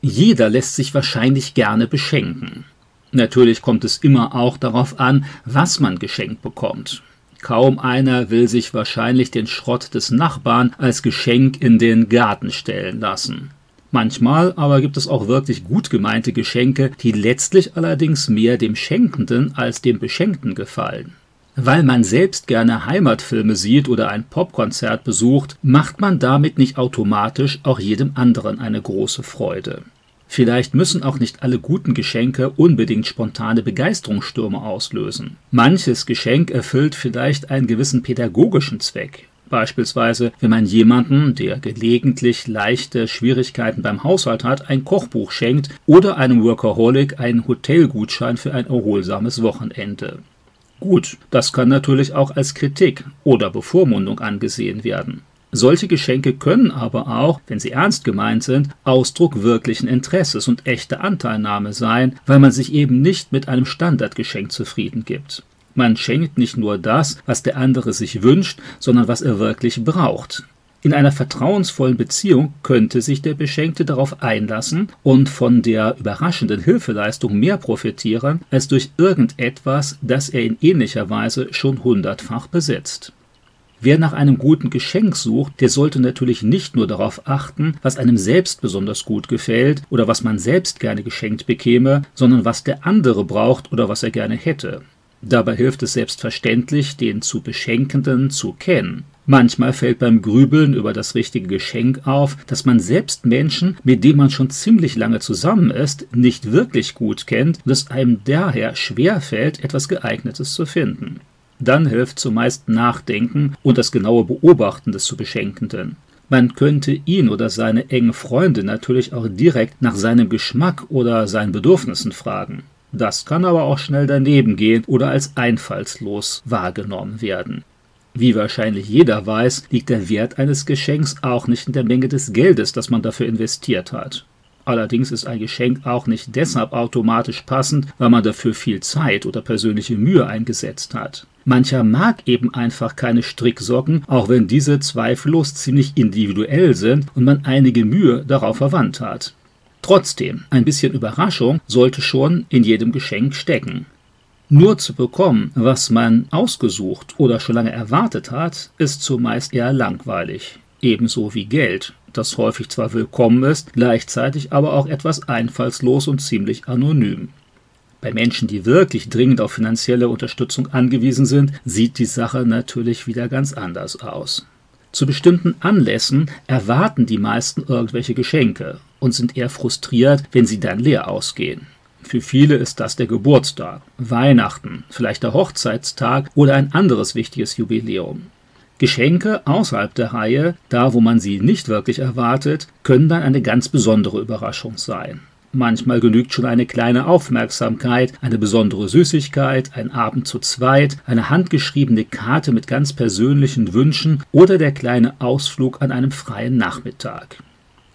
Jeder lässt sich wahrscheinlich gerne beschenken. Natürlich kommt es immer auch darauf an, was man geschenkt bekommt. Kaum einer will sich wahrscheinlich den Schrott des Nachbarn als Geschenk in den Garten stellen lassen. Manchmal aber gibt es auch wirklich gut gemeinte Geschenke, die letztlich allerdings mehr dem Schenkenden als dem Beschenkten gefallen. Weil man selbst gerne Heimatfilme sieht oder ein Popkonzert besucht, macht man damit nicht automatisch auch jedem anderen eine große Freude. Vielleicht müssen auch nicht alle guten Geschenke unbedingt spontane Begeisterungsstürme auslösen. Manches Geschenk erfüllt vielleicht einen gewissen pädagogischen Zweck. Beispielsweise, wenn man jemanden, der gelegentlich leichte Schwierigkeiten beim Haushalt hat, ein Kochbuch schenkt oder einem Workaholic einen Hotelgutschein für ein erholsames Wochenende. Gut, das kann natürlich auch als Kritik oder Bevormundung angesehen werden. Solche Geschenke können aber auch, wenn sie ernst gemeint sind, Ausdruck wirklichen Interesses und echter Anteilnahme sein, weil man sich eben nicht mit einem Standardgeschenk zufrieden gibt. Man schenkt nicht nur das, was der andere sich wünscht, sondern was er wirklich braucht. In einer vertrauensvollen Beziehung könnte sich der Beschenkte darauf einlassen und von der überraschenden Hilfeleistung mehr profitieren als durch irgendetwas, das er in ähnlicher Weise schon hundertfach besitzt. Wer nach einem guten Geschenk sucht, der sollte natürlich nicht nur darauf achten, was einem selbst besonders gut gefällt oder was man selbst gerne geschenkt bekäme, sondern was der andere braucht oder was er gerne hätte. Dabei hilft es selbstverständlich, den zu Beschenkenden zu kennen. Manchmal fällt beim Grübeln über das richtige Geschenk auf, dass man selbst Menschen, mit denen man schon ziemlich lange zusammen ist, nicht wirklich gut kennt und es einem daher schwer fällt, etwas geeignetes zu finden. Dann hilft zumeist Nachdenken und das genaue Beobachten des zu Beschenkenden. Man könnte ihn oder seine engen Freunde natürlich auch direkt nach seinem Geschmack oder seinen Bedürfnissen fragen. Das kann aber auch schnell daneben gehen oder als einfallslos wahrgenommen werden. Wie wahrscheinlich jeder weiß, liegt der Wert eines Geschenks auch nicht in der Menge des Geldes, das man dafür investiert hat. Allerdings ist ein Geschenk auch nicht deshalb automatisch passend, weil man dafür viel Zeit oder persönliche Mühe eingesetzt hat. Mancher mag eben einfach keine Stricksocken, auch wenn diese zweifellos ziemlich individuell sind und man einige Mühe darauf verwandt hat. Trotzdem, ein bisschen Überraschung sollte schon in jedem Geschenk stecken. Nur zu bekommen, was man ausgesucht oder schon lange erwartet hat, ist zumeist eher langweilig. Ebenso wie Geld, das häufig zwar willkommen ist, gleichzeitig aber auch etwas einfallslos und ziemlich anonym. Bei Menschen, die wirklich dringend auf finanzielle Unterstützung angewiesen sind, sieht die Sache natürlich wieder ganz anders aus. Zu bestimmten Anlässen erwarten die meisten irgendwelche Geschenke und sind eher frustriert, wenn sie dann leer ausgehen. Für viele ist das der Geburtstag, Weihnachten, vielleicht der Hochzeitstag oder ein anderes wichtiges Jubiläum. Geschenke außerhalb der Reihe, da wo man sie nicht wirklich erwartet, können dann eine ganz besondere Überraschung sein. Manchmal genügt schon eine kleine Aufmerksamkeit, eine besondere Süßigkeit, ein Abend zu zweit, eine handgeschriebene Karte mit ganz persönlichen Wünschen oder der kleine Ausflug an einem freien Nachmittag.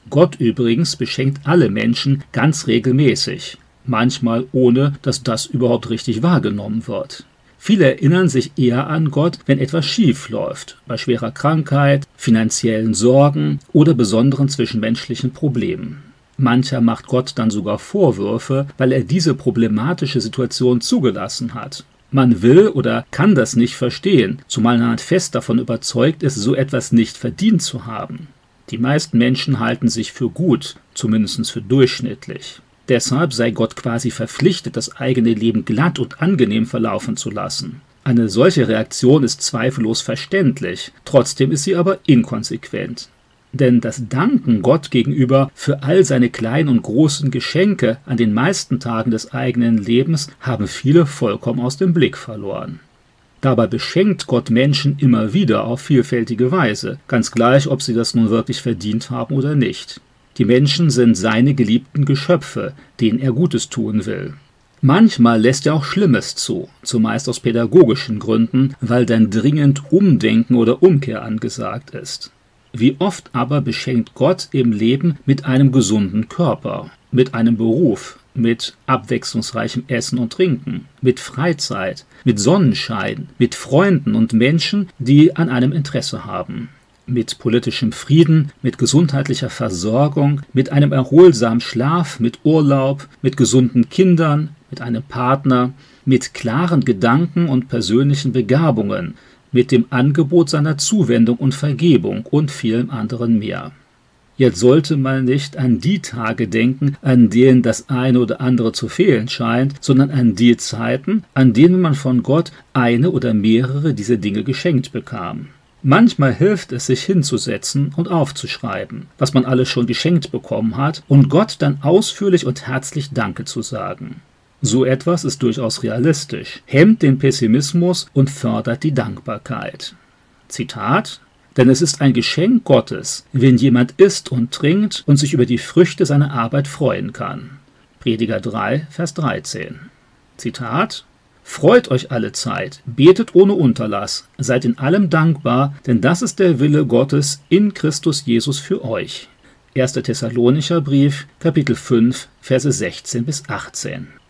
Gott übrigens beschenkt alle Menschen ganz regelmäßig manchmal ohne dass das überhaupt richtig wahrgenommen wird. Viele erinnern sich eher an Gott, wenn etwas schief läuft, bei schwerer Krankheit, finanziellen Sorgen oder besonderen zwischenmenschlichen Problemen. Mancher macht Gott dann sogar Vorwürfe, weil er diese problematische Situation zugelassen hat. Man will oder kann das nicht verstehen, zumal man fest davon überzeugt ist, so etwas nicht verdient zu haben. Die meisten Menschen halten sich für gut, zumindest für durchschnittlich. Deshalb sei Gott quasi verpflichtet, das eigene Leben glatt und angenehm verlaufen zu lassen. Eine solche Reaktion ist zweifellos verständlich, trotzdem ist sie aber inkonsequent. Denn das Danken Gott gegenüber für all seine kleinen und großen Geschenke an den meisten Tagen des eigenen Lebens haben viele vollkommen aus dem Blick verloren. Dabei beschenkt Gott Menschen immer wieder auf vielfältige Weise, ganz gleich, ob sie das nun wirklich verdient haben oder nicht. Die Menschen sind seine geliebten Geschöpfe, denen er Gutes tun will. Manchmal lässt er auch Schlimmes zu, zumeist aus pädagogischen Gründen, weil dann dringend Umdenken oder Umkehr angesagt ist. Wie oft aber beschenkt Gott im Leben mit einem gesunden Körper, mit einem Beruf, mit abwechslungsreichem Essen und Trinken, mit Freizeit, mit Sonnenschein, mit Freunden und Menschen, die an einem Interesse haben. Mit politischem Frieden, mit gesundheitlicher Versorgung, mit einem erholsamen Schlaf, mit Urlaub, mit gesunden Kindern, mit einem Partner, mit klaren Gedanken und persönlichen Begabungen, mit dem Angebot seiner Zuwendung und Vergebung und vielem anderen mehr. Jetzt sollte man nicht an die Tage denken, an denen das eine oder andere zu fehlen scheint, sondern an die Zeiten, an denen man von Gott eine oder mehrere dieser Dinge geschenkt bekam. Manchmal hilft es, sich hinzusetzen und aufzuschreiben, was man alles schon geschenkt bekommen hat, und Gott dann ausführlich und herzlich Danke zu sagen. So etwas ist durchaus realistisch, hemmt den Pessimismus und fördert die Dankbarkeit. Zitat denn es ist ein Geschenk Gottes, wenn jemand isst und trinkt und sich über die Früchte seiner Arbeit freuen kann. Prediger 3, Vers 13. Zitat Freut euch alle Zeit, betet ohne Unterlass, seid in allem dankbar, denn das ist der Wille Gottes in Christus Jesus für euch. 1. Thessalonicher Brief, Kapitel 5, Verse 16 bis 18.